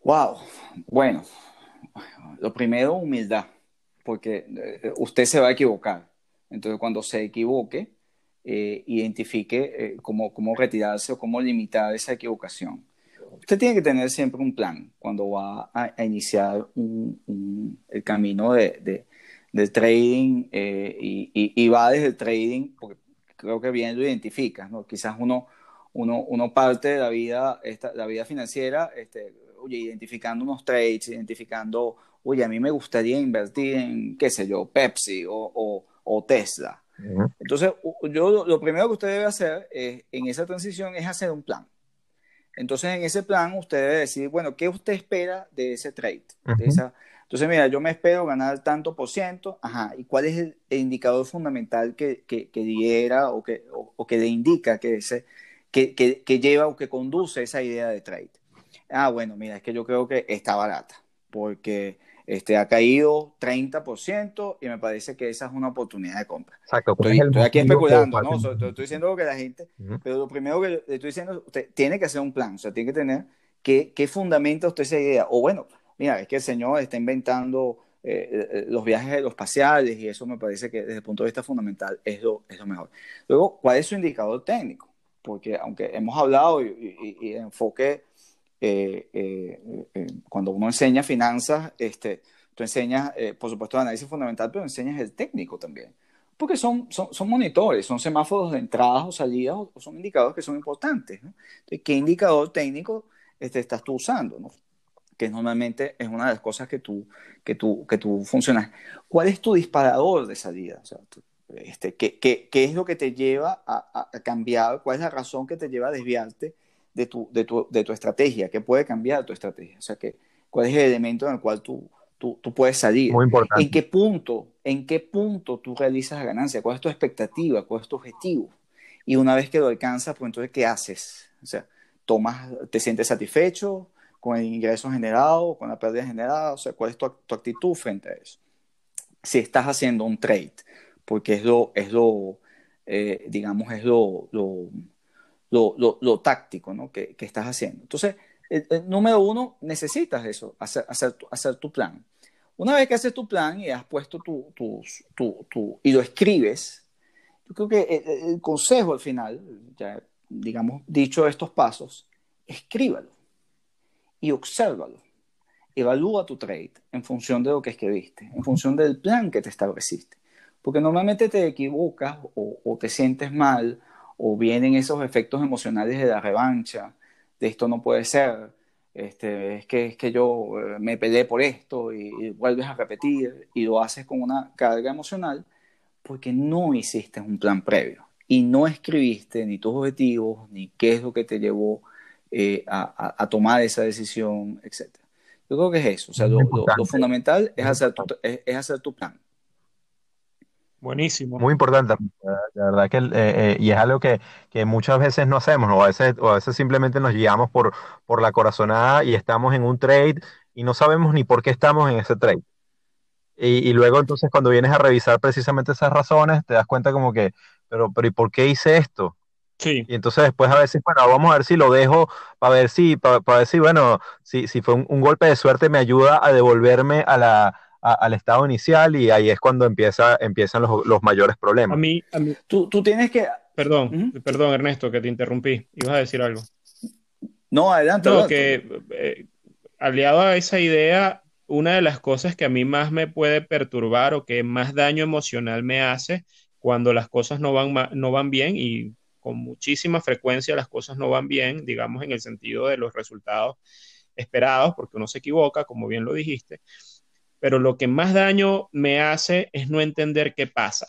C: Wow, bueno, lo primero, humildad, porque eh, usted se va a equivocar. Entonces, cuando se equivoque, eh, identifique eh, cómo, cómo, retirarse o cómo limitar esa equivocación. Usted tiene que tener siempre un plan cuando va a, iniciar el camino de, del trading eh, y, va desde el trading, porque creo que bien lo identificas, ¿no? Quizás uno, uno, uno parte de la vida, esta, la vida financiera, este, oye, identificando unos trades, identificando, oye, a mí me gustaría invertir en, qué sé yo, Pepsi o, o, Tesla. Entonces, yo lo primero que usted debe hacer en esa transición es hacer un plan. Entonces, en ese plan, usted debe decir, bueno, ¿qué usted espera de ese trade? De esa, entonces, mira, yo me espero ganar tanto por ciento, ajá, ¿y cuál es el, indicador fundamental que, que, que diera o que, o, que le indica que, ese, que, que, lleva o que conduce esa idea de trade? Ah, bueno, mira, es que yo creo que está barata, porque este, ha caído 30% y me parece que esa es una oportunidad de compra.
A: Exacto.
C: Estoy, estoy aquí especulando, ¿no? estoy, diciendo que la gente, pero lo primero que le estoy diciendo, usted tiene que hacer un plan, o sea, tiene que tener qué, qué fundamenta usted esa idea. O bueno, mira, es que el señor está inventando eh, eh, los viajes aeroespaciales y eso me parece que desde el punto de vista fundamental es lo, es lo mejor. Luego, ¿cuál es su indicador técnico? Porque aunque hemos hablado y, y, enfoque, eh, cuando uno enseña finanzas, este, tú enseñas, por supuesto, el análisis fundamental, pero enseñas el técnico también. Porque son, son, son monitores, son semáforos de entradas o salidas o, son indicadores que son importantes. ¿no? Entonces, ¿qué indicador técnico este, estás tú usando? ¿no? que normalmente es una de las cosas que tú, que tú, que tú funcionas. ¿Cuál es tu disparador de salida? O sea, este, ¿qué, qué, qué, es lo que te lleva a, a, cambiar? ¿Cuál es la razón que te lleva a desviarte de tu, de tu, de tu estrategia? ¿Qué puede cambiar tu estrategia? O sea, que, ¿cuál es el elemento en el cual tú, tú, tú puedes salir?
A: Muy importante.
C: ¿En qué punto, en qué punto tú realizas la ganancia? ¿Cuál es tu expectativa? ¿Cuál es tu objetivo? Y una vez que lo alcanzas, pues entonces, ¿qué haces? O sea, tomas, te sientes satisfecho, con el ingreso generado, con la pérdida generada, o sea, cuál es tu, actitud frente a eso. Si estás haciendo un trade, porque es lo, es lo eh, digamos, es lo, lo, lo, lo táctico ¿no? que, que, estás haciendo. Entonces, el, número uno, necesitas eso, hacer, hacer, tu, hacer tu plan. Una vez que haces tu plan y has puesto tu, tu, tu, y lo escribes, yo creo que el, el, consejo al final, ya digamos, dicho estos pasos, escríbalo y obsérvalo. Evalúa tu trade en función de lo que escribiste, en función del plan que te estableciste. Porque normalmente te equivocas o, te sientes mal o vienen esos efectos emocionales de la revancha, de esto no puede ser, este, es, que, es que yo eh, me peleé por esto y, y, vuelves a repetir y lo haces con una carga emocional porque no hiciste un plan previo y no escribiste ni tus objetivos ni qué es lo que te llevó eh, a, tomar esa decisión, etc. Yo creo que es eso. O sea, lo, fundamental es hacer, tu, es, hacer tu plan.
B: Buenísimo.
A: Muy importante, la verdad que, eh, eh, y es algo que, que, muchas veces no hacemos, o a veces, o a veces simplemente nos guiamos por, por la corazonada y estamos en un trade y no sabemos ni por qué estamos en ese trade. Y, y, luego entonces cuando vienes a revisar precisamente esas razones, te das cuenta como que, pero, pero ¿y por qué hice esto?
B: Sí.
A: Y entonces después a si, bueno, vamos a ver si lo dejo para ver si, para, ver si, bueno, si, si fue un, golpe de suerte me ayuda a devolverme a la, al estado inicial y ahí es cuando empieza, empiezan los, mayores problemas.
B: A mí, a mí
C: tú, tú tienes que...
B: Perdón, perdón Ernesto, que te interrumpí. Ibas a decir algo.
C: No, adelante.
B: No, que eh, aliado a esa idea, una de las cosas que a mí más me puede perturbar o que más daño emocional me hace cuando las cosas no van, no van bien y con muchísima frecuencia las cosas no van bien, digamos en el sentido de los resultados esperados, porque uno se equivoca, como bien lo dijiste, pero lo que más daño me hace es no entender qué pasa.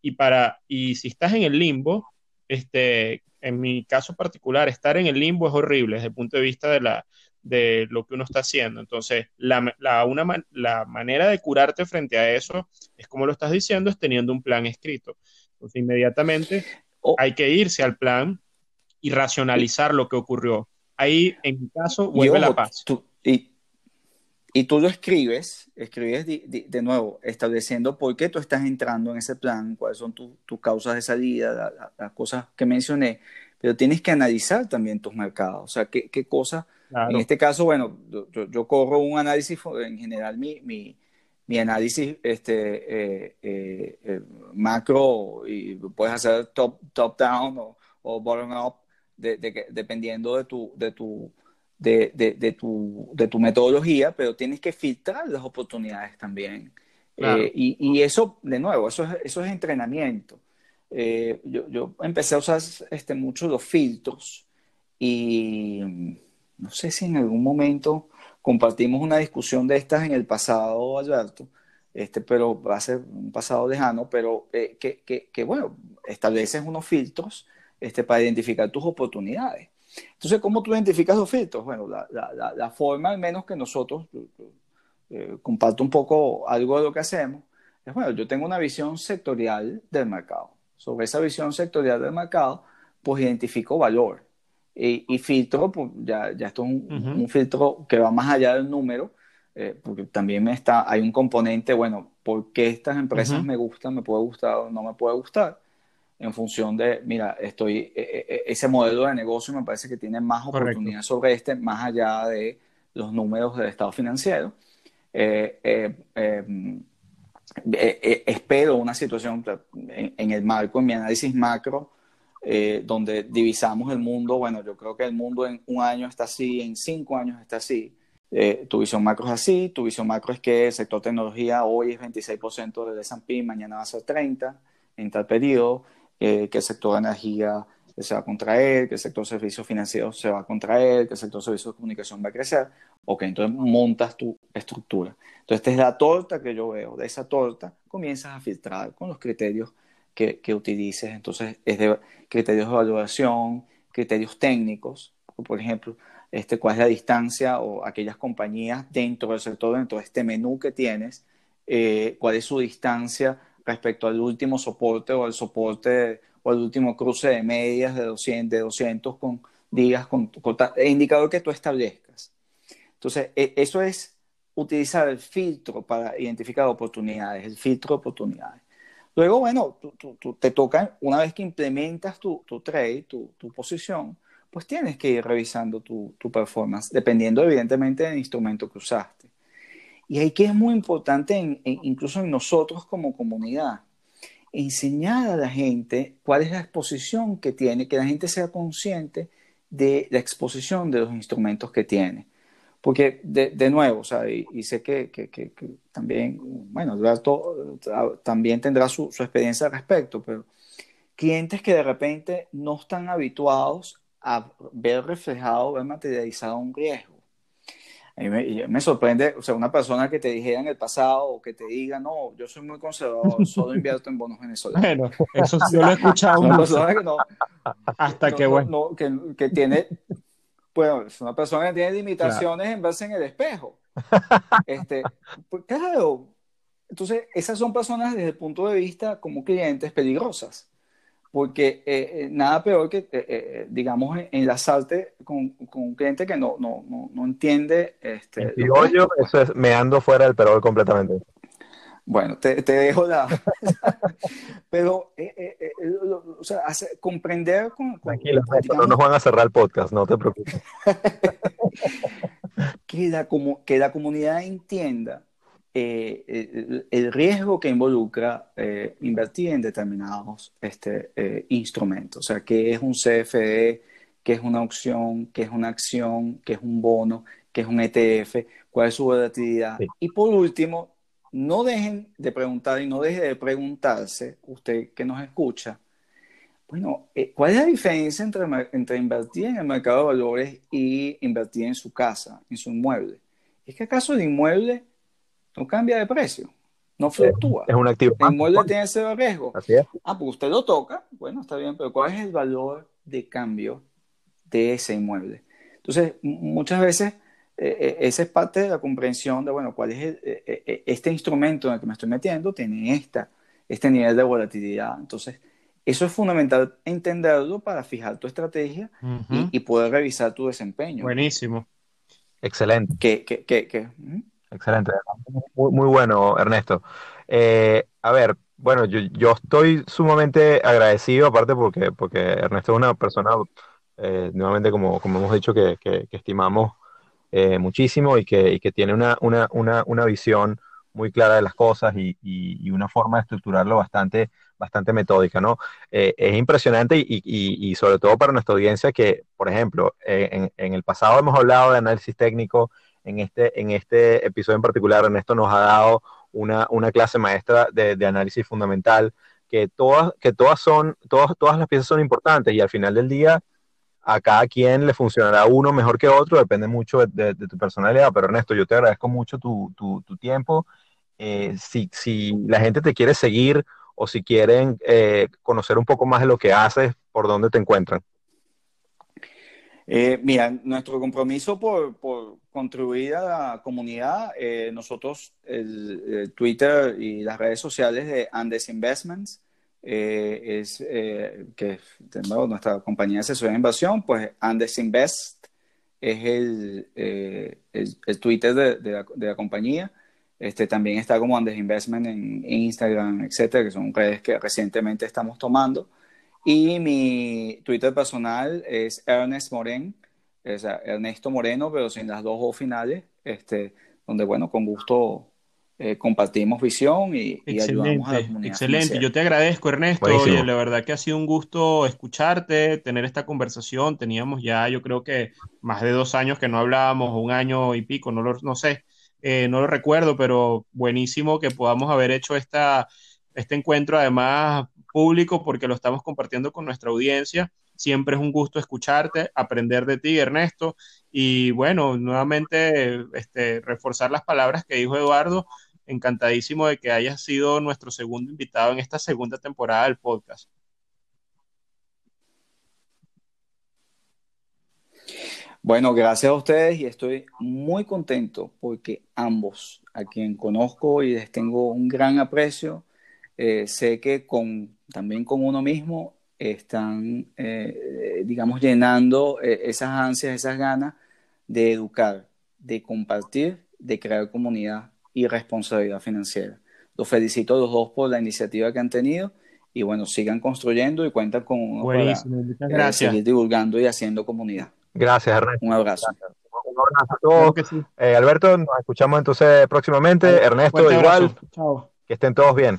B: Y, para, y si estás en el limbo, este, en mi caso particular, estar en el limbo es horrible desde el punto de vista de, la, de lo que uno está haciendo. Entonces, la, la, una, la manera de curarte frente a eso es como lo estás diciendo, es teniendo un plan escrito. Entonces, inmediatamente oh. hay que irse al plan y racionalizar lo que ocurrió. Ahí, en mi caso, vuelve la paz.
C: Y tú lo escribes, escribes de, nuevo, estableciendo por qué tú estás entrando en ese plan, cuáles son tus causas de salida, las cosas que mencioné, pero tienes que analizar también tus mercados, o sea, qué, qué cosas, en este caso, bueno, yo, corro un análisis, en general mi, mi, mi análisis este, eh, eh, eh, macro, y puedes hacer top, top down o, o bottom up, dependiendo de tu, de tu de, de, tu, de tu metodología, pero tienes que filtrar las oportunidades también. Eh, y, y, eso, de nuevo, eso es, eso es entrenamiento. Eh, yo, yo, empecé a usar este, mucho los filtros y no sé si en algún momento compartimos una discusión de estas en el pasado, Alberto, este, pero va a ser un pasado lejano, pero eh, que, que, que, bueno, estableces unos filtros este, para identificar tus oportunidades. Entonces, ¿cómo tú identificas los filtros? Bueno, la, la, la forma, al menos que nosotros, eh, comparto un poco algo de lo que hacemos, es, bueno, yo tengo una visión sectorial del mercado. Sobre esa visión sectorial del mercado, pues identifico valor. Y, y filtro, pues ya, ya esto es un, filtro que va más allá del número, eh, porque también está, hay un componente, bueno, ¿por qué estas empresas me gustan, me puede gustar o no me puede gustar? En función de, mira, estoy, e, e, e, ese modelo de negocio me parece que tiene más oportunidades sobre este, más allá de los números del estado financiero. Eh, eh, em, eh, espero una situación en, el marco, en mi análisis macro, donde divisamos el mundo. Bueno, yo creo que el mundo en un año está así, en cinco años está así. tu visión macro es así, tu visión macro es que el sector tecnología hoy es 26% del S&P, mañana va a ser 30% en tal periodo eh, que el sector de energía se va a contraer, que el sector de servicios financieros se va a contraer, que el sector de servicios de comunicación va a crecer, ok, entonces montas tu estructura. Entonces, esta es la torta que yo veo. De esa torta comienzas a filtrar con los criterios que, que utilices. Entonces, es de criterios de evaluación, criterios técnicos, por ejemplo, este, cuál es la distancia o aquellas compañías dentro del sector, dentro de este menú que tienes, eh, cuál es su distancia respecto al último soporte o al soporte o al último cruce de medias de 200, de 200 con digas, con, con indicador que tú establezcas. Entonces, e, eso es utilizar el filtro para identificar oportunidades, el filtro de oportunidades. Luego, bueno, tú, te toca, una vez que implementas tu, tu trade, tu, tu, posición, pues tienes que ir revisando tu, tu performance, dependiendo evidentemente del instrumento que usaste. Y ahí que es muy importante, incluso en nosotros como comunidad, enseñar a la gente cuál es la exposición que tiene, que la gente sea consciente de la exposición de los instrumentos que tiene. Porque, de, nuevo, o sea, y, sé que, que, también, bueno, Alberto también tendrá su, su, experiencia al respecto, pero clientes que de repente no están habituados a ver reflejado, ver materializado un riesgo me, sorprende, o sea, una persona que te dijera en el pasado o que te diga, no, yo soy muy conservador, *laughs* solo invierto en bonos venezolanos.
B: Bueno, eso yo lo he escuchado.
C: una persona que no.
B: Hasta que, bueno.
C: que, que, tiene, bueno, es una persona que tiene limitaciones en verse en el espejo. Este, pues, claro, entonces esas son personas desde el punto de vista como clientes peligrosas porque eh, eh, nada peor que, eh, digamos, enlazarte con, con, un cliente que no, no, no, entiende. Este,
A: y yo, eso es meando fuera del perol completamente.
C: Bueno, te, te dejo la... *laughs* Pero, o sea, comprender con...
A: Tranquilo, no nos van a cerrar el podcast, no te preocupes. *laughs*
C: que, la, como, que la comunidad entienda eh, el, riesgo que involucra eh, invertir en determinados este, eh, instrumentos, o sea, qué es un CFD, qué es una opción, qué es una acción, qué es un bono, qué es un ETF, cuál es su volatilidad. Y por último, no dejen de preguntar y no deje de preguntarse, usted que nos escucha, bueno, ¿cuál es la diferencia entre, entre invertir en el mercado de valores y invertir en su casa, en su inmueble? ¿Es que acaso el inmueble no cambia de precio, no fluctúa.
A: Es un activo.
C: El inmueble tiene ese riesgo. Así es. Ah, pues usted lo toca, bueno, está bien, pero ¿cuál es el valor de cambio de ese inmueble? Entonces, muchas veces eh, eh, esa es parte de la comprensión de, bueno, cuál es eh, este instrumento en el que me estoy metiendo, tiene esta, este nivel de volatilidad. Entonces, eso es fundamental entenderlo para fijar tu estrategia y, poder revisar tu desempeño.
B: Buenísimo.
A: Excelente.
C: Que, que, que,
A: Excelente, muy, bueno, Ernesto. Eh, a ver, bueno, yo, estoy sumamente agradecido, aparte porque, porque Ernesto es una persona, eh, nuevamente, como, como hemos dicho, que, estimamos eh, muchísimo y que, tiene una, una, visión muy clara de las cosas y, una forma de estructurarlo bastante, bastante metódica, ¿no? es impresionante y, sobre todo para nuestra audiencia que, por ejemplo, en, en el pasado hemos hablado de análisis técnico, en este, en este episodio en particular, Ernesto nos ha dado una, clase maestra de, análisis fundamental, que todas, que todas son, todas, todas las piezas son importantes y al final del día a cada quien le funcionará uno mejor que otro, depende mucho de, tu personalidad, pero Ernesto, yo te agradezco mucho tu, tiempo. Eh, si, si, la gente te quiere seguir o si quieren eh, conocer un poco más de lo que haces, ¿por dónde te encuentran?
C: Eh, mira, nuestro compromiso por, contribuir a la comunidad, eh, nosotros, el, Twitter y las redes sociales de Andes Investments, eh, es que nuestra compañía de asesoría de inversión, pues Andes Invest es el, el, Twitter de, la, de, la, compañía. Este, también está como Andes Investment en, en Instagram, etcétera, que son redes que recientemente estamos tomando. Y mi Twitter personal es Ernest Moren, o sea, Ernesto Moreno, pero sin las dos O finales, este, donde, bueno, con gusto eh, compartimos visión y, ayudamos a la comunidad.
B: Excelente, yo te agradezco, Ernesto. Oye, la verdad que ha sido un gusto escucharte, tener esta conversación. Teníamos ya, yo creo que más de dos años que no hablábamos, un año y pico, no lo no sé, eh, no lo recuerdo, pero buenísimo que podamos haber hecho esta, este encuentro, además público porque lo estamos compartiendo con nuestra audiencia. Siempre es un gusto escucharte, aprender de ti, Ernesto. Y bueno, nuevamente este, reforzar las palabras que dijo Eduardo. Encantadísimo de que hayas sido nuestro segundo invitado en esta segunda temporada del podcast.
C: Bueno, gracias a ustedes y estoy muy contento porque ambos, a quien conozco y les tengo un gran aprecio, eh, sé que con, también con uno mismo están, eh, digamos, llenando eh, esas ansias, esas ganas de educar, de compartir, de crear comunidad y responsabilidad financiera. Los felicito a los dos por la iniciativa que han tenido y bueno, sigan construyendo y cuentan con uno para seguir divulgando y haciendo comunidad.
A: Gracias, Ernesto.
C: Un abrazo.
A: Un abrazo a todos. Alberto, nos escuchamos entonces próximamente. Ernesto, igual. Que estén todos bien.